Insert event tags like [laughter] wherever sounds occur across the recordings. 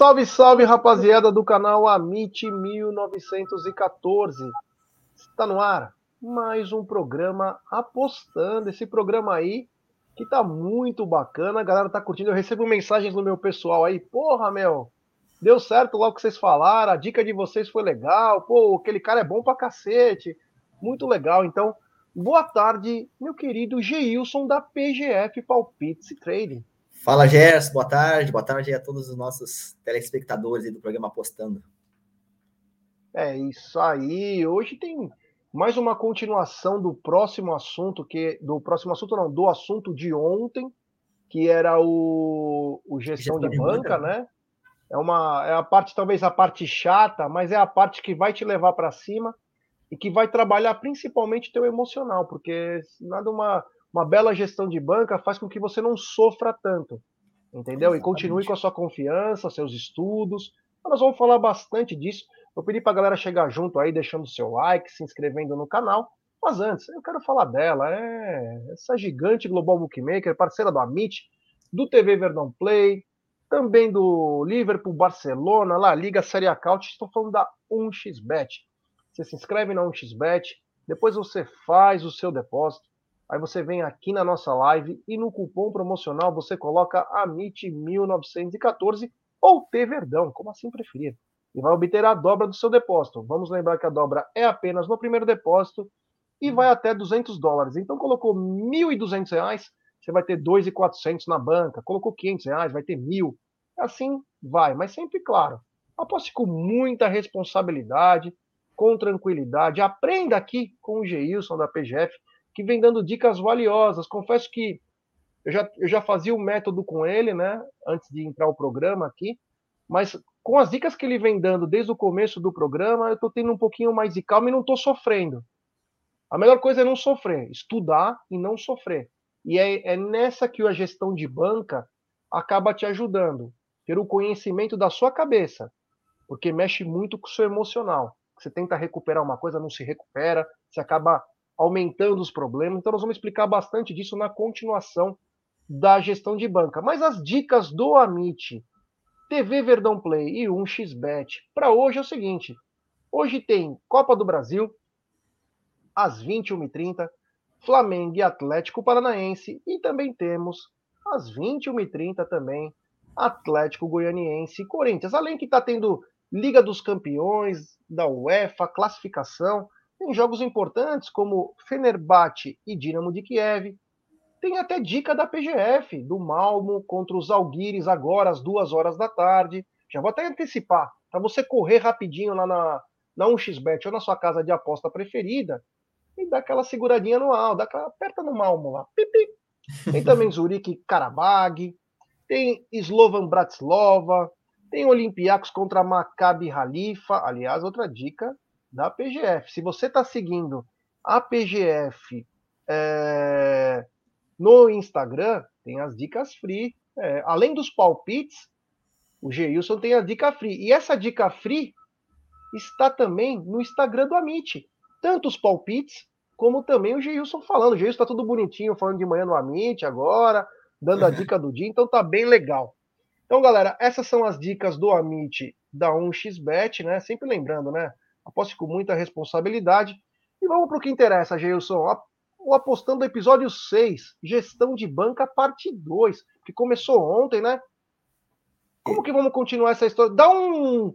Salve, salve, rapaziada do canal Amit 1914. Está no ar mais um programa apostando. Esse programa aí que tá muito bacana, a galera tá curtindo. Eu recebo mensagens no meu pessoal aí, porra, meu, deu certo logo que vocês falaram, a dica de vocês foi legal, pô, aquele cara é bom pra cacete, muito legal. Então, boa tarde, meu querido Geilson da PGF Palpites Trading. Fala, Gerson, boa tarde, boa tarde a todos os nossos telespectadores do programa Apostando. É isso aí, hoje tem mais uma continuação do próximo assunto, que do próximo assunto não, do assunto de ontem, que era o, o gestão, gestão de, de banca, banca, né? É uma é a parte talvez a parte chata, mas é a parte que vai te levar para cima e que vai trabalhar principalmente teu emocional, porque nada uma uma bela gestão de banca faz com que você não sofra tanto, entendeu? Exatamente. E continue com a sua confiança, seus estudos. Nós vamos falar bastante disso. Eu pedi para a galera chegar junto aí, deixando seu like, se inscrevendo no canal. Mas antes, eu quero falar dela. É essa gigante Global Bookmaker, parceira do Amit, do TV Verdão Play, também do Liverpool, Barcelona, La Liga, Série A Couch. Estou falando da 1xBet. Você se inscreve na 1xBet, depois você faz o seu depósito. Aí você vem aqui na nossa live e no cupom promocional você coloca AMIT1914 ou T Verdão, como assim preferir e vai obter a dobra do seu depósito. Vamos lembrar que a dobra é apenas no primeiro depósito e vai até 200 dólares. Então colocou 1.200 reais, você vai ter 2.400 na banca. Colocou 500 reais, vai ter 1.000. Assim vai, mas sempre claro. Aposte com muita responsabilidade, com tranquilidade. Aprenda aqui com o Geilson da PGF, que vem dando dicas valiosas. Confesso que eu já, eu já fazia o método com ele, né? Antes de entrar o programa aqui. Mas com as dicas que ele vem dando desde o começo do programa, eu estou tendo um pouquinho mais de calma e não estou sofrendo. A melhor coisa é não sofrer, estudar e não sofrer. E é, é nessa que a gestão de banca acaba te ajudando. Ter o conhecimento da sua cabeça, porque mexe muito com o seu emocional. Você tenta recuperar uma coisa, não se recupera, você acaba aumentando os problemas. Então, nós vamos explicar bastante disso na continuação da gestão de banca. Mas as dicas do Amit TV Verdão Play e 1xBet. Para hoje é o seguinte: hoje tem Copa do Brasil, às 21h30, Flamengo e Atlético Paranaense, e também temos, às 21h30 também, Atlético Goianiense e Corinthians. Além que está tendo Liga dos Campeões, da UEFA, classificação, tem jogos importantes como Fenerbahçe e Dinamo de Kiev, tem até dica da PGF, do Malmo contra os Alguires, agora às duas horas da tarde. Já vou até antecipar, para você correr rapidinho lá na, na 1xBet ou na sua casa de aposta preferida e dar aquela seguradinha no alto, dá aquela, aperta no Malmo lá. Pipi. Tem também [laughs] Zurique Karabag, tem Slovan Bratislava, tem Olympiacos contra Maccabi Halifa. Aliás, outra dica da PGF. Se você está seguindo a PGF é, no Instagram tem as dicas free. É, além dos palpites, o Geilson tem a dica free. E essa dica free está também no Instagram do Amit. Tanto os palpites, como também o Geilson falando. O Geilson está tudo bonitinho, falando de manhã no Amit agora, dando a [laughs] dica do dia, então tá bem legal. Então, galera, essas são as dicas do Amit da 1xBet, né? Sempre lembrando, né? Aposte com muita responsabilidade. E vamos para o que interessa, Geilson o Apostando episódio 6, Gestão de Banca, parte 2, que começou ontem, né? Como que vamos continuar essa história? Dá um.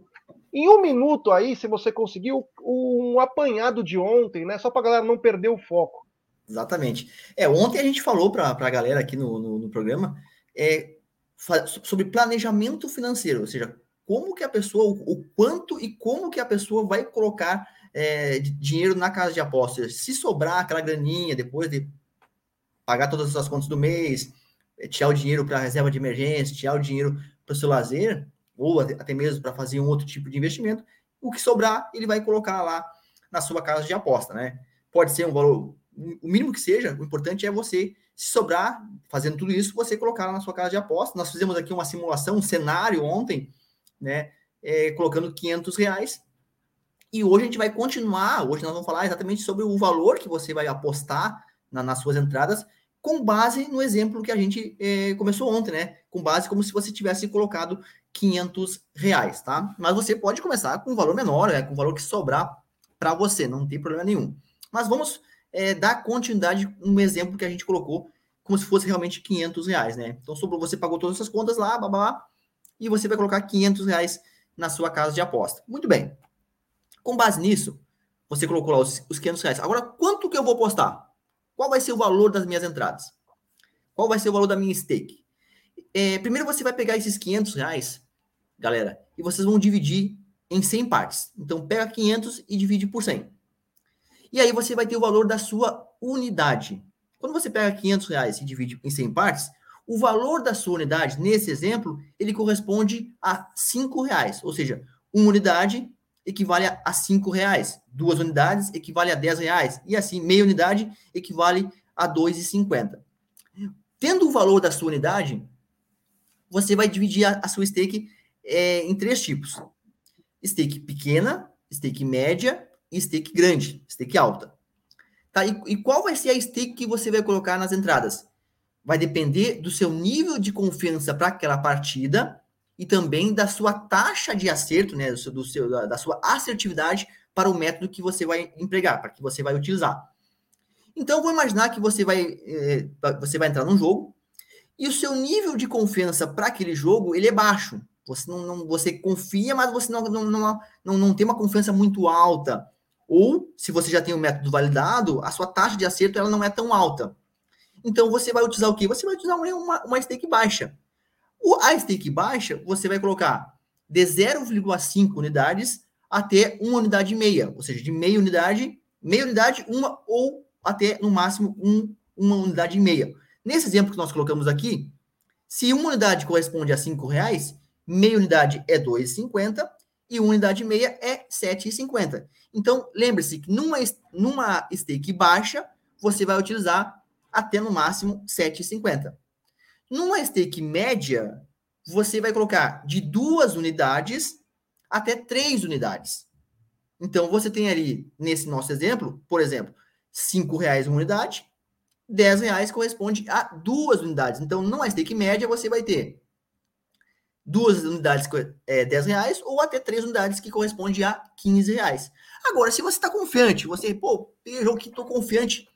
Em um minuto aí, se você conseguiu, um apanhado de ontem, né? Só para galera não perder o foco. Exatamente. É, ontem a gente falou para a galera aqui no, no, no programa é, sobre planejamento financeiro, ou seja, como que a pessoa, o, quanto e como que a pessoa vai colocar é, dinheiro na casa de apostas. Se sobrar aquela graninha depois de pagar todas as contas do mês, é, tirar o dinheiro para reserva de emergência, tirar o dinheiro para o seu lazer, ou até mesmo para fazer um outro tipo de investimento, o que sobrar, ele vai colocar lá na sua casa de aposta, né? Pode ser um valor, o mínimo que seja, o importante é você, se sobrar, fazendo tudo isso, você colocar na sua casa de aposta. Nós fizemos aqui uma simulação, um cenário ontem, né? É, colocando 500 reais e hoje a gente vai continuar, hoje nós vamos falar exatamente sobre o valor que você vai apostar na, nas suas entradas, com base no exemplo que a gente eh, começou ontem, né? Com base como se você tivesse colocado 500 reais, tá? Mas você pode começar com um valor menor, né, com um valor que sobrar para você, não tem problema nenhum. Mas vamos é, dar continuidade um exemplo que a gente colocou como se fosse realmente 500 reais, né? Então, sobrou, você pagou todas as contas lá, blá, e você vai colocar 500 reais na sua casa de aposta. Muito bem. Com base nisso, você colocou lá os, os 500 reais. Agora, quanto que eu vou apostar? Qual vai ser o valor das minhas entradas? Qual vai ser o valor da minha stake? É, primeiro você vai pegar esses 500 reais, galera, e vocês vão dividir em 100 partes. Então, pega 500 e divide por 100. E aí você vai ter o valor da sua unidade. Quando você pega 500 reais e divide em 100 partes, o valor da sua unidade, nesse exemplo, ele corresponde a 5 reais. Ou seja, uma unidade equivale a 5 reais. Duas unidades equivale a 10 reais. E assim, meia unidade equivale a 2,50. Tendo o valor da sua unidade, você vai dividir a, a sua stake é, em três tipos: stake pequena, stake média e stake grande, stake alta. Tá? E, e qual vai ser a stake que você vai colocar nas entradas? Vai depender do seu nível de confiança para aquela partida e também da sua taxa de acerto, né, do seu, do seu, da, da sua assertividade para o método que você vai empregar, para que você vai utilizar. Então, vou imaginar que você vai, é, você vai entrar num jogo e o seu nível de confiança para aquele jogo ele é baixo. Você não, não, você confia, mas você não, não, não, não, não tem uma confiança muito alta. Ou, se você já tem o método validado, a sua taxa de acerto ela não é tão alta. Então, você vai utilizar o quê? Você vai utilizar uma, uma stake baixa. O, a stake baixa, você vai colocar de 0,5 unidades até uma unidade e meia. Ou seja, de meia unidade, meia unidade, uma ou até, no máximo, um, uma unidade e meia. Nesse exemplo que nós colocamos aqui, se uma unidade corresponde a R$ reais, meia unidade é 2,50 e uma unidade e meia é 7,50. Então, lembre-se que numa, numa stake baixa, você vai utilizar até no máximo 7,50. Numa stake média, você vai colocar de duas unidades até três unidades. Então, você tem ali, nesse nosso exemplo, por exemplo, R$ reais uma unidade, 10 reais corresponde a duas unidades. Então, numa stake média, você vai ter duas unidades é, 10 reais ou até três unidades que corresponde a 15 reais. Agora, se você está confiante, você, pô, jogo que estou confiante,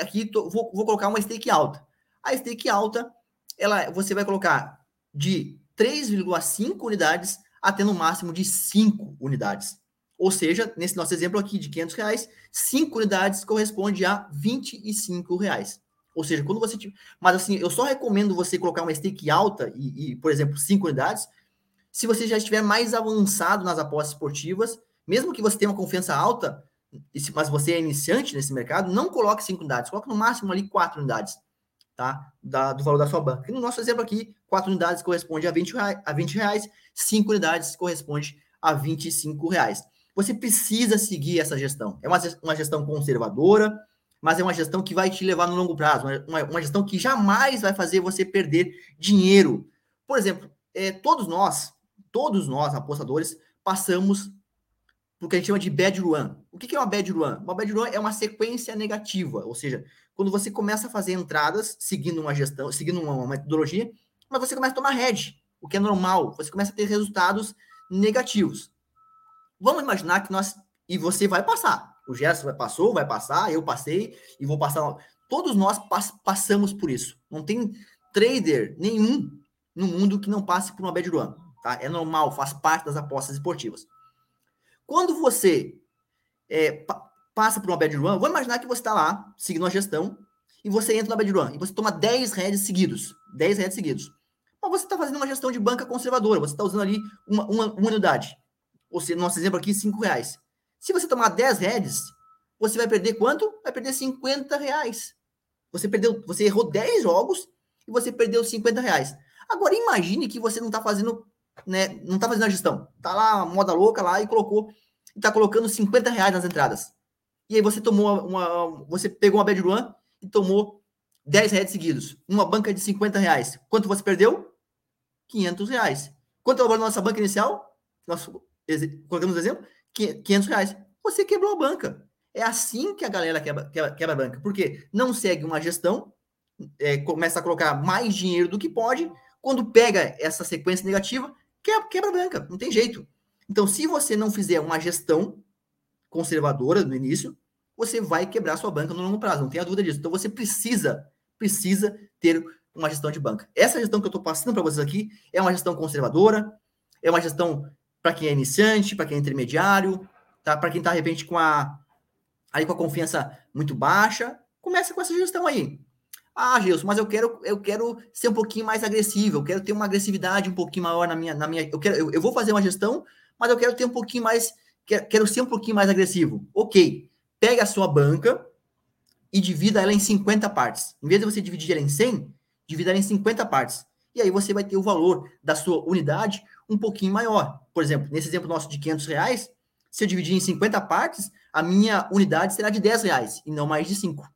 aqui tô, vou, vou colocar uma stake alta. A stake alta, ela, você vai colocar de 3,5 unidades até no máximo de 5 unidades. Ou seja, nesse nosso exemplo aqui de 500 reais, 5 unidades corresponde a 25 reais. Ou seja, quando você. Mas assim, eu só recomendo você colocar uma stake alta e, e, por exemplo, 5 unidades, se você já estiver mais avançado nas apostas esportivas, mesmo que você tenha uma confiança alta, mas você é iniciante nesse mercado, não coloque 5 unidades, coloque no máximo ali 4 unidades, tá? Da, do valor da sua banca. E no nosso exemplo aqui, 4 unidades corresponde a 20 reais, a 20 reais 5 unidades corresponde a 25 reais. Você precisa seguir essa gestão. É uma, uma gestão conservadora, mas é uma gestão que vai te levar no longo prazo, uma, uma gestão que jamais vai fazer você perder dinheiro. Por exemplo, é, todos nós, todos nós, apostadores, passamos por que a gente chama de bad run. O que é uma bad run? Uma bad run é uma sequência negativa, ou seja, quando você começa a fazer entradas seguindo uma gestão, seguindo uma, metodologia, mas você começa a tomar head, o que é normal, você começa a ter resultados negativos. Vamos imaginar que nós. E você vai passar. O Gerson vai, passou, vai passar, eu passei e vou passar. Todos nós pass, passamos por isso. Não tem trader nenhum no mundo que não passe por uma bad run. Tá? É normal, faz parte das apostas esportivas. Quando você é, pa, passa por uma bad run, vamos imaginar que você está lá, seguindo a gestão, e você entra na bad run, e você toma 10 heads seguidos. 10 heads seguidos. Mas você está fazendo uma gestão de banca conservadora, você está usando ali uma, uma, uma unidade ou seja, nosso exemplo aqui, 5 reais. Se você tomar 10 reais, você vai perder quanto? Vai perder 50 reais. Você perdeu, você errou 10 jogos e você perdeu 50 reais. Agora imagine que você não está fazendo, né? Não está fazendo a gestão. Tá lá, moda louca lá e colocou, e tá colocando 50 reais nas entradas. E aí você tomou uma. Você pegou uma bad run e tomou 10 reais seguidos. Uma banca de 50 reais. Quanto você perdeu? 500 reais. Quanto é o valor da nossa banca inicial? Nosso colocamos exemplo, 500 reais. Você quebrou a banca. É assim que a galera quebra, quebra, quebra a banca. Porque não segue uma gestão, é, começa a colocar mais dinheiro do que pode. Quando pega essa sequência negativa, quebra, quebra a banca, não tem jeito. Então, se você não fizer uma gestão conservadora no início, você vai quebrar sua banca no longo prazo, não tenha dúvida disso. Então, você precisa, precisa ter uma gestão de banca. Essa gestão que eu estou passando para vocês aqui é uma gestão conservadora, é uma gestão para quem é iniciante, para quem é intermediário, tá? Para quem está de repente com a aí com a confiança muito baixa, começa com essa gestão aí. Ah, Gilson, mas eu quero eu quero ser um pouquinho mais agressivo, eu quero ter uma agressividade um pouquinho maior na minha na minha eu quero eu, eu vou fazer uma gestão, mas eu quero ter um pouquinho mais quero, quero ser um pouquinho mais agressivo. OK. Pega a sua banca e divida ela em 50 partes. Em vez de você dividir ela em 100, divida ela em 50 partes. E aí você vai ter o valor da sua unidade um pouquinho maior. Por exemplo, nesse exemplo nosso de 500 reais, se eu dividir em 50 partes, a minha unidade será de 10 reais e não mais de 5.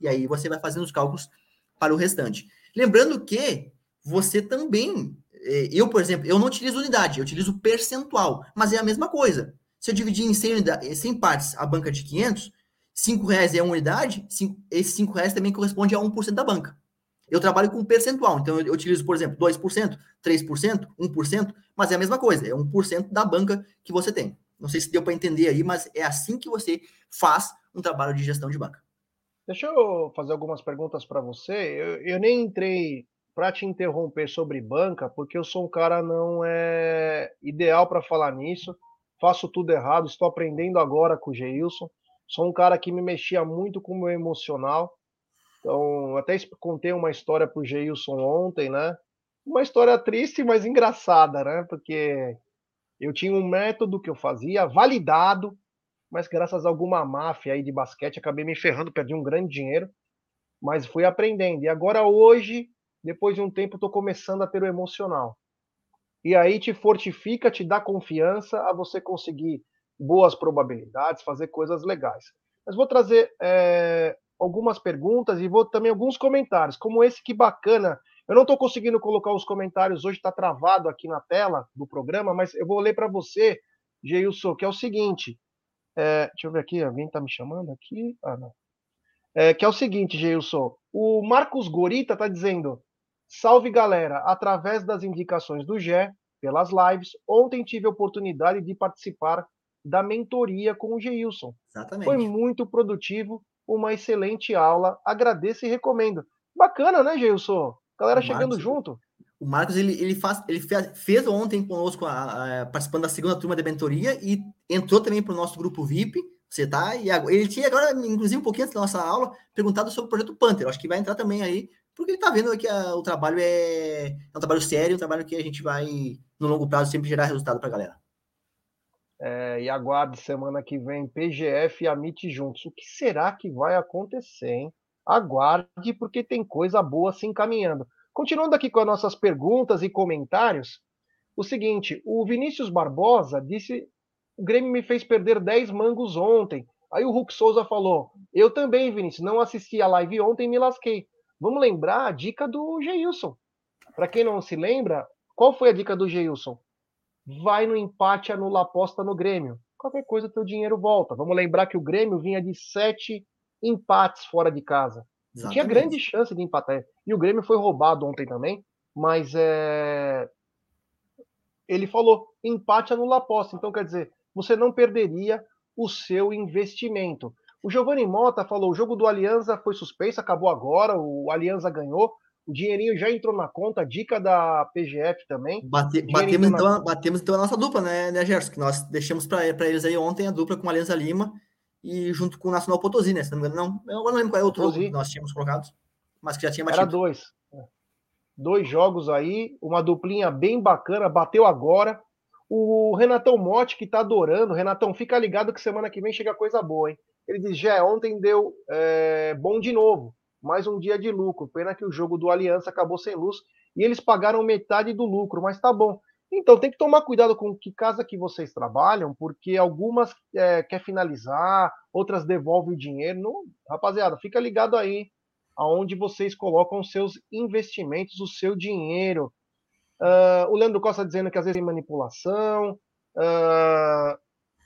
E aí você vai fazendo os cálculos para o restante. Lembrando que você também, eh, eu, por exemplo, eu não utilizo unidade, eu utilizo percentual, mas é a mesma coisa. Se eu dividir em 100, unidades, 100 partes a banca de 500, 5 reais é uma unidade, 5, esses 5 reais também corresponde a 1% da banca. Eu trabalho com percentual, então eu utilizo, por exemplo, 2%, 3%, 1%, mas é a mesma coisa, é 1% da banca que você tem. Não sei se deu para entender aí, mas é assim que você faz um trabalho de gestão de banca. Deixa eu fazer algumas perguntas para você. Eu, eu, nem entrei para te interromper sobre banca, porque eu sou um cara não é ideal para falar nisso. Faço tudo errado, estou aprendendo agora com o Geilson. Sou um cara que me mexia muito com o meu emocional. Então, até contei uma história para o Geilson ontem, né? Uma história triste, mas engraçada, né? Porque eu tinha um método que eu fazia, validado, mas graças a alguma máfia aí de basquete, acabei me ferrando, perdi um grande dinheiro, mas fui aprendendo. E agora, hoje, depois de um tempo, estou começando a ter o emocional. E aí te fortifica, te dá confiança a você conseguir boas probabilidades, fazer coisas legais. Mas vou trazer é, algumas perguntas e vou também alguns comentários, como esse que bacana. Eu não estou conseguindo colocar os comentários hoje, está travado aqui na tela do programa, mas eu vou ler para você, Geilson, que é o seguinte. É, deixa eu ver aqui, alguém está me chamando aqui? Ah, não. É, que é o seguinte, Geilson. O Marcos Gorita está dizendo: Salve galera, através das indicações do Gé, pelas lives, ontem tive a oportunidade de participar da mentoria com o Geilson. Exatamente. Foi muito produtivo uma excelente aula. Agradeço e recomendo. Bacana, né, Gilson? Galera o chegando Marcos, junto. O Marcos, ele, ele, faz, ele fez, fez ontem conosco, a, a, participando da segunda turma de mentoria e entrou também para o nosso grupo VIP. Você tá? E agora, ele tinha agora, inclusive, um pouquinho antes da nossa aula, perguntado sobre o projeto Panther. Acho que vai entrar também aí, porque ele está vendo que a, o trabalho é, é um trabalho sério, um trabalho que a gente vai, no longo prazo, sempre gerar resultado para a galera. É, e aguarde semana que vem PGF e Amit juntos. O que será que vai acontecer, hein? Aguarde, porque tem coisa boa se encaminhando. Continuando aqui com as nossas perguntas e comentários, o seguinte: o Vinícius Barbosa disse: o Grêmio me fez perder 10 mangos ontem. Aí o Hulk Souza falou: eu também, Vinícius, não assisti a live ontem e me lasquei. Vamos lembrar a dica do Geilson. Para quem não se lembra, qual foi a dica do Geilson? vai no empate, anula a aposta no Grêmio. Qualquer coisa, teu dinheiro volta. Vamos lembrar que o Grêmio vinha de sete empates fora de casa. Exatamente. Tinha grande chance de empatar. E o Grêmio foi roubado ontem também, mas é... ele falou: empate anula a aposta. Então, quer dizer, você não perderia o seu investimento. O Giovanni Mota falou: o jogo do Aliança foi suspenso, acabou agora, o Aliança ganhou. O dinheirinho já entrou na conta, dica da PGF também. Bate, batemos, então, na... batemos então a nossa dupla, né, né Gerson? Que nós deixamos para eles aí ontem a dupla com a Aliança Lima e junto com o Nacional Potosí, né? Se não me engano, não. Eu não lembro qual é o outro que nós tínhamos colocado, mas que já tinha batido. Era dois. Dois jogos aí, uma duplinha bem bacana, bateu agora. O Renatão Motti, que tá adorando. Renatão, fica ligado que semana que vem chega coisa boa, hein? Ele diz: já ontem deu é, bom de novo mais um dia de lucro. Pena que o jogo do Aliança acabou sem luz e eles pagaram metade do lucro, mas tá bom. Então tem que tomar cuidado com que casa que vocês trabalham, porque algumas é, quer finalizar, outras devolvem o dinheiro. Não, rapaziada, fica ligado aí aonde vocês colocam seus investimentos, o seu dinheiro. Uh, o Leandro Costa dizendo que às vezes tem manipulação. Uh,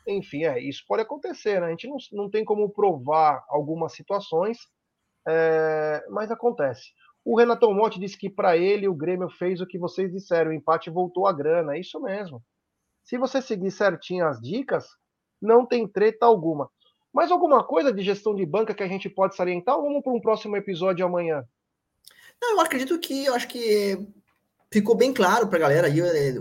enfim, é, isso pode acontecer, né? A gente não, não tem como provar algumas situações, é, mas acontece. O Renato Monte disse que para ele o Grêmio fez o que vocês disseram, o empate voltou a grana. É isso mesmo. Se você seguir certinho as dicas, não tem treta alguma. Mais alguma coisa de gestão de banca que a gente pode salientar ou vamos para um próximo episódio amanhã? Não, eu acredito que eu acho que ficou bem claro para a galera aí é,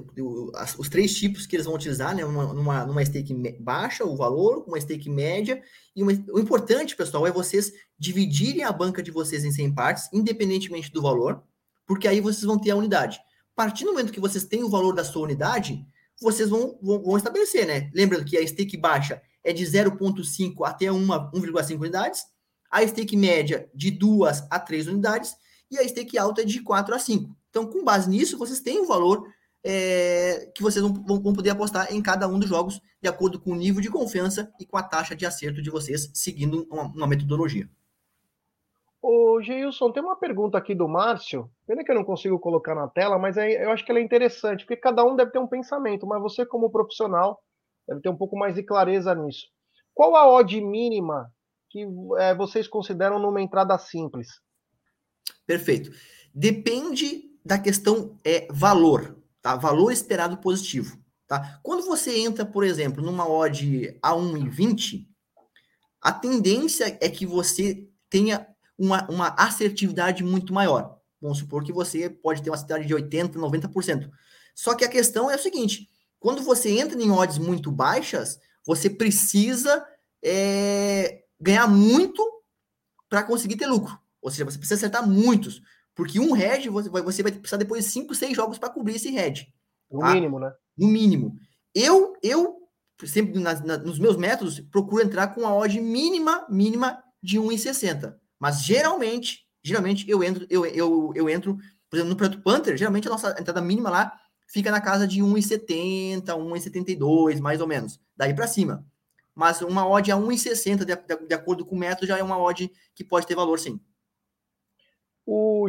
os três tipos que eles vão utilizar, né? Uma, numa, numa stake baixa, o valor, uma stake média, e uma, o importante, pessoal, é vocês dividirem a banca de vocês em 100 partes, independentemente do valor, porque aí vocês vão ter a unidade. A partir do momento que vocês têm o valor da sua unidade, vocês vão, vão, vão estabelecer, né? Lembrando que a stake baixa é de 0,5 até 1,5 unidades, a stake média de 2 a 3 unidades, e a stake alta é de 4 a 5. Então, com base nisso, vocês têm o um valor é, que vocês vão, vão, poder apostar em cada um dos jogos, de acordo com o nível de confiança e com a taxa de acerto de vocês, seguindo uma, uma metodologia. Ô, Geilson, tem uma pergunta aqui do Márcio. Pena que eu não consigo colocar na tela, mas é, eu acho que ela é interessante, porque cada um deve ter um pensamento, mas você, como profissional, deve ter um pouco mais de clareza nisso. Qual a odd mínima que é, vocês consideram numa entrada simples? Perfeito. Depende da questão é valor, tá? Valor esperado positivo, tá? Quando você entra, por exemplo, numa odd a 1,20, a tendência é que você tenha uma, uma assertividade muito maior. Vamos supor que você pode ter uma assertividade de 80%, 90%. Só que a questão é o seguinte: quando você entra em odds muito baixas, você precisa é, ganhar muito para conseguir ter lucro. Ou seja, você precisa acertar muitos. Porque um head, você vai, você vai precisar depois de 5, 6 jogos para cobrir esse head. No tá? mínimo, né? No mínimo. Eu, eu sempre na, na, nos meus métodos, procuro entrar com a odd mínima, mínima de 1,60. Mas geralmente, geralmente eu entro, eu, eu, eu entro, por exemplo, no Preto Panther, geralmente a nossa entrada mínima lá fica na casa de 1,70, 1,72, mais ou menos. Daí para cima. Mas uma odd a 1,60, de, de, de acordo com o método, já é uma odd que pode ter valor, sim.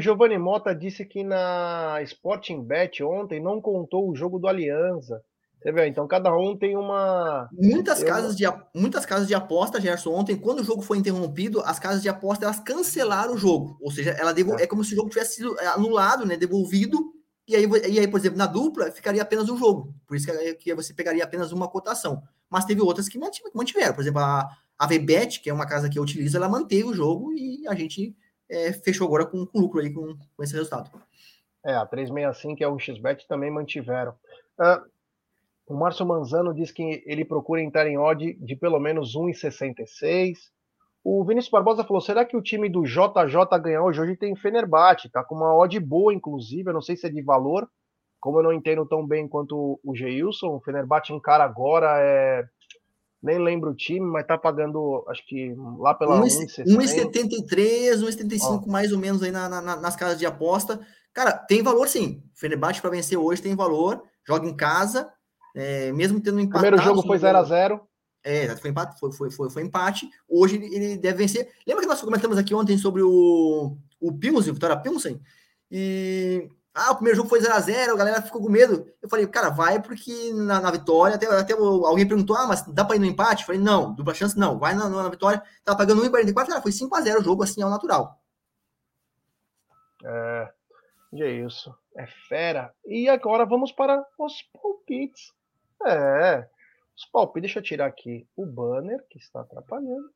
O Giovanni Mota disse que na Sporting Bet ontem não contou o jogo do Aliança. Você vê, então cada um tem uma. Muitas, casas, de, muitas casas de aposta, Gerson, ontem, quando o jogo foi interrompido, as casas de aposta elas cancelaram o jogo. Ou seja, ela devol... é. é como se o jogo tivesse sido é, anulado, né? Devolvido. E aí, e aí, por exemplo, na dupla ficaria apenas um jogo. Por isso que, que você pegaria apenas uma cotação. Mas teve outras que mantiveram. Por exemplo, a, a VBET, que é uma casa que eu utilizo, ela manteve o jogo e a gente é, fechou agora com, com, lucro aí com, com, esse resultado. É, a 365 e a XBET também mantiveram. Uh, o Márcio Manzano diz que ele procura entrar em odd de pelo menos 1,66. O Vinícius Barbosa falou: será que o time do JJ ganhou hoje? Hoje tem Fenerbahçe, tá com uma odd boa, inclusive. Eu não sei se é de valor, como eu não entendo tão bem quanto o Geilson. O Fenerbahçe encara agora é nem lembro o time, mas tá pagando, acho que lá pela 1,73, 1,75 mais ou menos aí na, na, nas casas de aposta. Cara, tem valor sim. Fenerbahçe para vencer hoje tem valor. Joga em casa, é, mesmo tendo empate. Primeiro jogo foi 0 a 0 É, foi empate, foi, foi, foi, foi empate. Hoje ele, ele, deve vencer. Lembra que nós comentamos aqui ontem sobre o, o Pilsen, Vitória Pilsen? E ah, o primeiro jogo foi 0x0, a, galera ficou com medo. Eu falei, cara, vai porque na, na vitória, até, até alguém perguntou, ah, mas dá pra ir no empate? Eu falei, não, dupla chance não, vai na, na vitória. Tava pagando 1,44, cara, foi 5x0 o jogo, assim, ao natural. É, e é isso, é fera. E agora vamos para os palpites. É, os palpites, deixa eu tirar aqui o banner que está atrapalhando.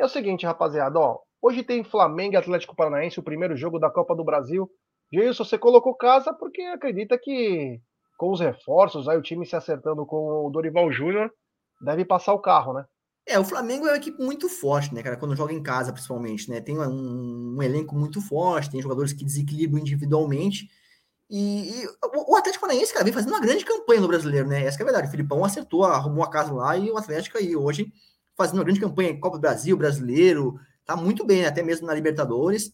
É o seguinte, rapaziada, ó, hoje tem Flamengo e Atlético Paranaense, o primeiro jogo da Copa do Brasil. Gilson, você colocou casa porque acredita que com os reforços, aí o time se acertando com o Dorival Júnior, deve passar o carro, né? É, o Flamengo é uma equipe muito forte, né, cara? Quando joga em casa, principalmente, né? Tem um, um elenco muito forte, tem jogadores que desequilibram individualmente. E, e o, Atlético Paranaense, cara, vem fazendo uma grande campanha no brasileiro, né? Essa é a verdade. O Filipão acertou, arrumou a casa lá e o Atlético aí hoje fazendo uma grande campanha em Copa do Brasil, brasileiro, tá muito bem, né? até mesmo na Libertadores.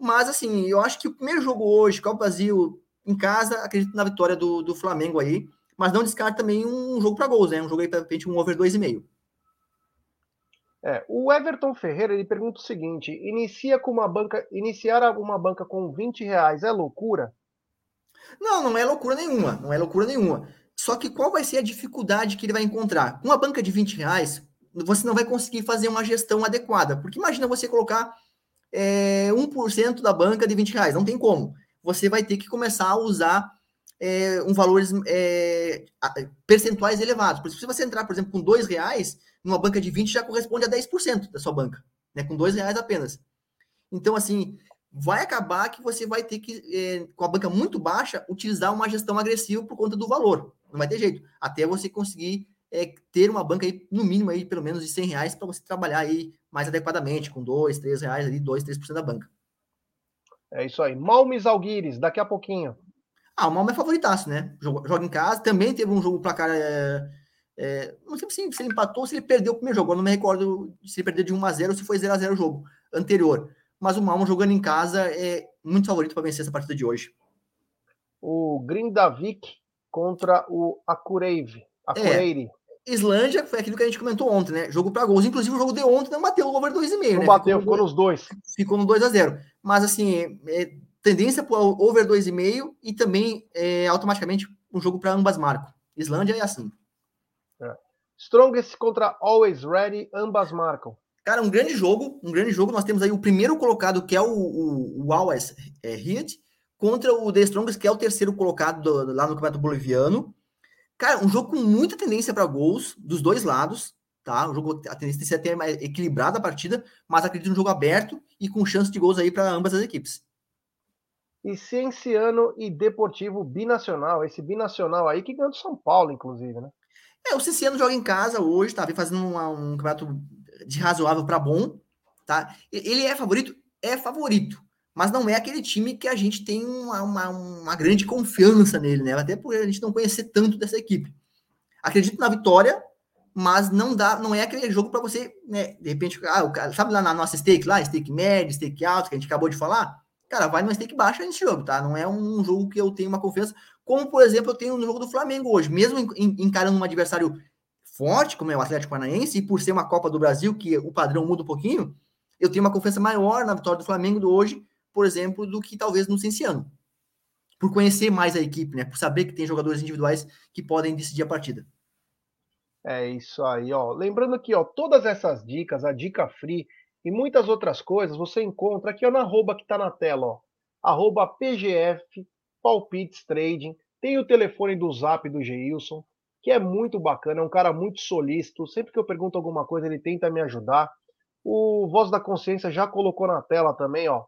Mas, assim, eu acho que o primeiro jogo hoje, Copa Brasil, em casa, acredito na vitória do, do Flamengo aí. Mas não descarta também um jogo para gols, né? Um jogo aí para repente um over 2,5. É, o Everton Ferreira ele pergunta o seguinte: inicia com uma banca, iniciar uma banca com 20 reais é loucura? Não, não é loucura nenhuma, não é loucura nenhuma. Só que qual vai ser a dificuldade que ele vai encontrar? Com uma banca de 20 reais, você não vai conseguir fazer uma gestão adequada. Porque imagina você colocar é, 1% da banca de 20 reais. Não tem como. Você vai ter que começar a usar é, um valores é, percentuais elevados. Por exemplo, se você entrar, por exemplo, com dois reais, numa banca de 20 já corresponde a 10% da sua banca, né? Com dois reais apenas. Então, assim, vai acabar que você vai ter que, é, com a banca muito baixa, utilizar uma gestão agressiva por conta do valor. Não vai ter jeito. Até você conseguir é, ter uma banca aí, no mínimo aí, pelo menos de 100 reais, para você trabalhar aí mais adequadamente, com dois, três reais ali, dois, três por cento da banca. É isso aí. Malmes Alguires, daqui a pouquinho. Ah, o Malmo é favoritaço, né? Joga, joga, em casa. Também teve um jogo placar. É, é, não sei se, se ele empatou ou se ele perdeu o primeiro jogo. Eu não me recordo se ele perdeu de 1 a 0 ou se foi 0 a 0 o jogo anterior mas o Malmo jogando em casa é muito favorito para vencer essa partida de hoje. O Grindavik contra o Akureive. Akureire. É, Islândia foi aquilo que a gente comentou ontem, né? Jogo para gols. Inclusive, o jogo de ontem não bateu o over 2,5. Não né? bateu, ficou, ficou nos dois. Ficou no 2 a 0 Mas, assim, é, tendência para o over 2,5 e também é, automaticamente um jogo para ambas marcam. Islândia é assim. É. Strongest contra Always Ready, ambas marcam. Cara, um grande jogo, um grande jogo. Nós temos aí o primeiro colocado, que é o, o, o Always é, contra o The Strongest, que é o terceiro colocado do, lá no Campeonato Boliviano. Cara, um jogo com muita tendência para gols dos dois lados, tá? Um jogo, a tendência é até mais equilibrada a partida, mas acredito um jogo aberto e com chance de gols aí para ambas as equipes. E Cienciano e Deportivo binacional, esse binacional aí que ganhou do São Paulo, inclusive, né? É, o Cienciano joga em casa hoje, tá? Vem fazendo um, um campeonato de razoável para bom, tá? Ele é favorito? É favorito, mas não é aquele time que a gente tem uma, uma, uma grande confiança nele, né? Até por a gente não conhecer tanto dessa equipe. Acredito na vitória, mas não dá, não é aquele jogo para você, né? De repente, ah, o cara, sabe lá na nossa stake lá, stake médio, stake alto, que a gente acabou de falar? Cara, vai numa stake baixa nesse jogo, tá? Não é um jogo que eu tenho uma confiança, como por exemplo eu tenho no jogo do Flamengo hoje, mesmo encarando um adversário forte, como é o Atlético Paranaense, e por ser uma Copa do Brasil, que o padrão muda um pouquinho, eu tenho uma confiança maior na vitória do Flamengo do hoje, por exemplo, do que talvez no Cienciano. Por conhecer mais a equipe, né? Por saber que tem jogadores individuais que podem decidir a partida. É isso aí, ó. Lembrando que, ó, todas essas dicas, a dica free e muitas outras coisas, você encontra aqui ó, na arroba que tá na tela, ó. Arroba PGF Palpites Trading. Tem o telefone do Zap do Geilson que é muito bacana, é um cara muito solícito. Sempre que eu pergunto alguma coisa, ele tenta me ajudar. O Voz da Consciência já colocou na tela também, ó,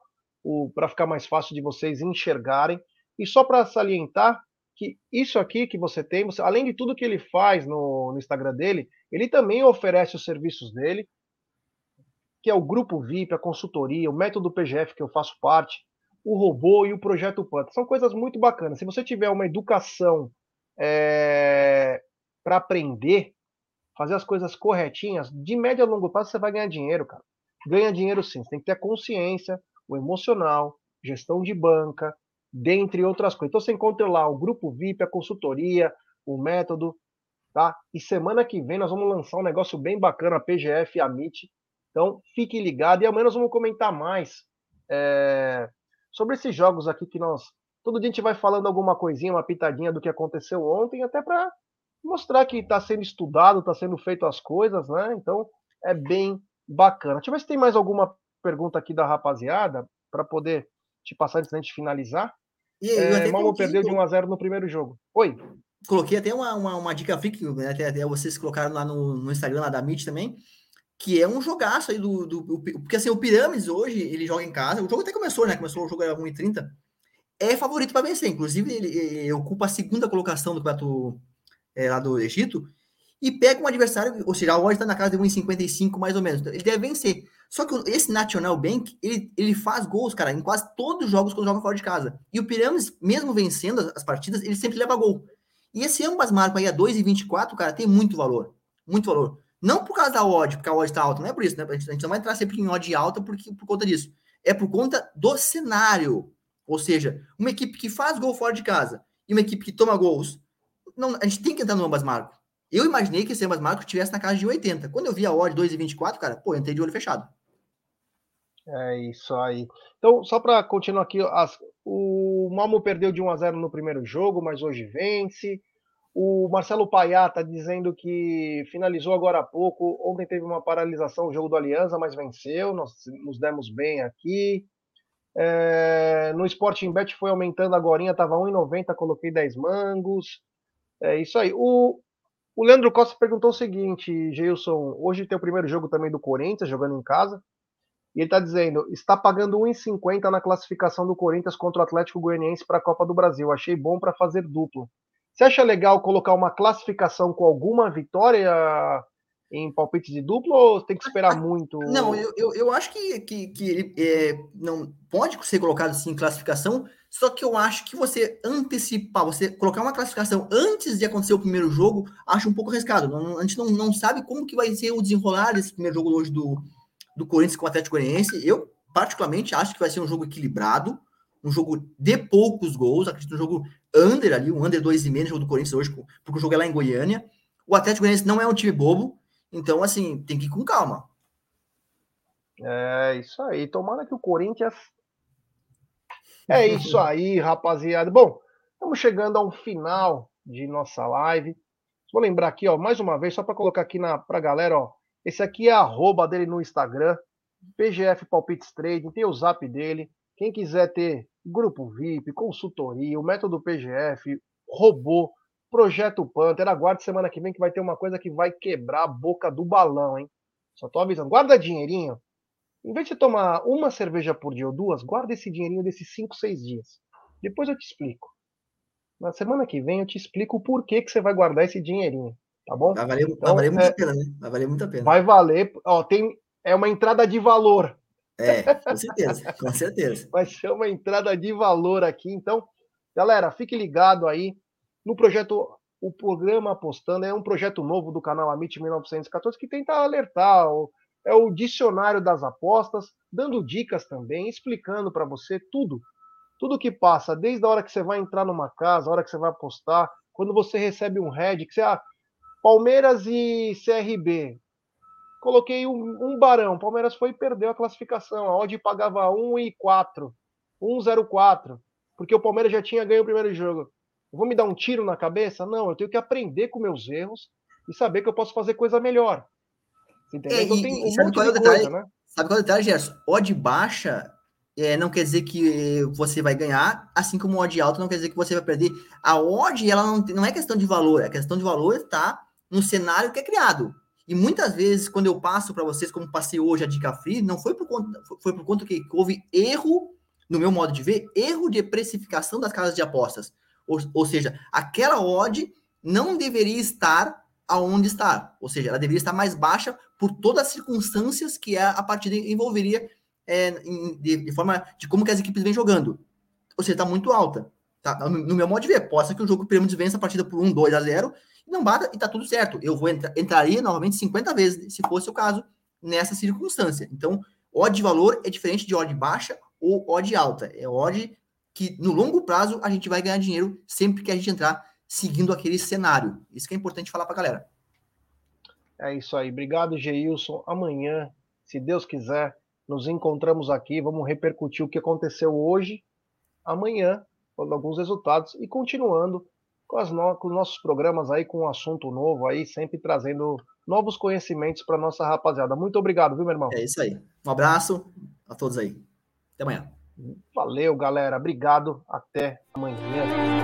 para ficar mais fácil de vocês enxergarem. E só para salientar que isso aqui que você tem, você, além de tudo que ele faz no, no Instagram dele, ele também oferece os serviços dele, que é o grupo VIP, a consultoria, o método PGF que eu faço parte, o robô e o projeto Panta. São coisas muito bacanas. Se você tiver uma educação é, para aprender, fazer as coisas corretinhas, de médio a longo prazo você vai ganhar dinheiro, cara. Ganha dinheiro sim, você tem que ter consciência, o emocional, gestão de banca, dentre outras coisas. Então você encontra lá o grupo VIP, a consultoria, o método, tá? E semana que vem nós vamos lançar um negócio bem bacana, a PGF e a MIT. Então fique ligado e amanhã nós vamos comentar mais é, sobre esses jogos aqui que nós Todo dia a gente vai falando alguma coisinha, uma pitadinha do que aconteceu ontem, até para mostrar que está sendo estudado, está sendo feito as coisas, né? Então é bem bacana. Deixa eu ver se tem mais alguma pergunta aqui da rapaziada para poder te passar antes da gente finalizar. E aí, é, Malmo perdeu de 1 a 0 no primeiro jogo. Oi. Coloquei até uma, uma, uma dica freak, né? até, até vocês colocaram lá no, no Instagram lá da Meet também, que é um jogaço aí do, do, do, Porque assim, o Pirâmides hoje, ele joga em casa. O jogo até começou, né? Começou o jogo era 1h30 é favorito para vencer. Inclusive, ele, ele, ocupa a segunda colocação do campeonato é, lá do Egito e pega um adversário, ou seja, a odd está na casa de 1,55 mais ou menos. Então, ele deve vencer. Só que esse National Bank, ele, ele faz gols, cara, em quase todos os jogos quando joga fora de casa. E o Pirâmides, mesmo vencendo as, as partidas, ele sempre leva gol. E esse ambas marcam aí a 2,24, cara, tem muito valor. Muito valor. Não por causa da odd, porque a odd está alta, não é por isso, né? A gente, a gente não vai entrar sempre em odd alta porque, por conta disso. É por conta do cenário. Ou seja, uma equipe que faz gol fora de casa e uma equipe que toma gols, não, a gente tem que entrar no ambas marcas. Eu imaginei que esse ambas marcas estivesse na casa de 80. Quando eu vi a odd 2,24, cara, pô, entrei de olho fechado. É isso aí. Então, só para continuar aqui, as, o Malmo perdeu de 1 a 0 no primeiro jogo, mas hoje vence. O Marcelo Paiá está dizendo que finalizou agora há pouco. Ontem teve uma paralisação o jogo do Aliança, mas venceu. Nós nos demos bem aqui. É, no Sporting Bet foi aumentando agora, estava 1,90, coloquei 10 mangos. É isso aí. O, o Leandro Costa perguntou o seguinte, Geilson, hoje tem o primeiro jogo também do Corinthians, jogando em casa. E ele está dizendo, está pagando 1,50 na classificação do Corinthians contra o Atlético Goianiense para a Copa do Brasil. Achei bom para fazer duplo. Você acha legal colocar uma classificação com alguma vitória em palpite de duplo ou tem que esperar muito? Não, eu, eu, eu acho que, que, que ele é, não pode ser colocado assim em classificação, só que eu acho que você antecipar, você colocar uma classificação antes de acontecer o primeiro jogo, acho um pouco arriscado. A gente não, não sabe como que vai ser o desenrolar desse primeiro jogo hoje do, do Corinthians com o Atlético Goianiense. Eu, particularmente, acho que vai ser um jogo equilibrado, um jogo de poucos gols, acredito um jogo under ali, um under 2,5 no jogo do Corinthians hoje, porque o jogo é lá em Goiânia. O Atlético Goianiense não é um time bobo, então, assim, tem que ir com calma. É isso aí. Tomara que o Corinthians. É isso aí, rapaziada. Bom, estamos chegando ao final de nossa live. Vou lembrar aqui, ó, mais uma vez, só para colocar aqui na pra galera, ó. Esse aqui é a arroba dele no Instagram, PGF Palpites Trading, tem o zap dele. Quem quiser ter grupo VIP, consultoria, o método PGF, robô, projeto Panther, aguarde semana que vem que vai ter uma coisa que vai quebrar a boca do balão, hein? Só tô avisando. Guarda dinheirinho. Em vez de tomar uma cerveja por dia ou duas, guarda esse dinheirinho desses 5, 6 dias. Depois eu te explico. Na semana que vem eu te explico o porquê que você vai guardar esse dinheirinho, tá bom? Vai valer, então, vai valer muito é, a pena, né? Vai valer muito a pena. Vai valer, ó, tem, é uma entrada de valor. É, com certeza, com certeza. Vai ser uma entrada de valor aqui. Então, galera, fique ligado aí no projeto. O programa Apostando é um projeto novo do canal Amit 1914 que tenta alertar. É o dicionário das apostas, dando dicas também, explicando para você tudo. Tudo que passa, desde a hora que você vai entrar numa casa, a hora que você vai apostar, quando você recebe um head, que você. Ah, Palmeiras e CRB. Coloquei um, um barão. Palmeiras foi e perdeu a classificação. A odd pagava 1 e 4. 1,04. Porque o Palmeiras já tinha ganho o primeiro jogo. Eu vou me dar um tiro na cabeça? Não, eu tenho que aprender com meus erros e saber que eu posso fazer coisa melhor. É, então e, um sabe qual é o detalhe? Coisa, né? Sabe qual é o detalhe, Gerson? Odd baixa é, não quer dizer que você vai ganhar, assim como odd alta não quer dizer que você vai perder. A odd, ela não, não é questão de valor, a questão de valor está no cenário que é criado. E muitas vezes, quando eu passo para vocês, como passei hoje a dica free, não foi por conta, foi por conta que houve erro, no meu modo de ver, erro de precificação das casas de apostas. Ou, ou seja, aquela odd não deveria estar aonde está. Ou seja, ela deveria estar mais baixa por todas as circunstâncias que a partida envolveria é, de, de, forma de como que as equipes vêm jogando. Ou seja, está muito alta. Tá? No, no, meu modo de ver, possa que o jogo Pirâmides vença a partida por 1, 2 a 0 não bata e tá tudo certo. Eu vou entrar, entraria novamente 50 vezes, se fosse o caso, nessa circunstância. Então, odd de valor é diferente de odd baixa ou odd alta. É odd que no longo prazo a gente vai ganhar dinheiro sempre que a gente entrar seguindo aquele cenário. Isso que é importante falar para a galera. É isso aí. Obrigado, Geilson. Amanhã, se Deus quiser, nos encontramos aqui. Vamos repercutir o que aconteceu hoje, amanhã, com alguns resultados e continuando com, no, com os nossos programas aí, com um assunto novo aí, sempre trazendo novos conhecimentos para nossa rapaziada. Muito obrigado, viu, meu irmão? É isso aí. Um abraço a todos aí. Até amanhã. Valeu, galera. Obrigado. Até amanhã.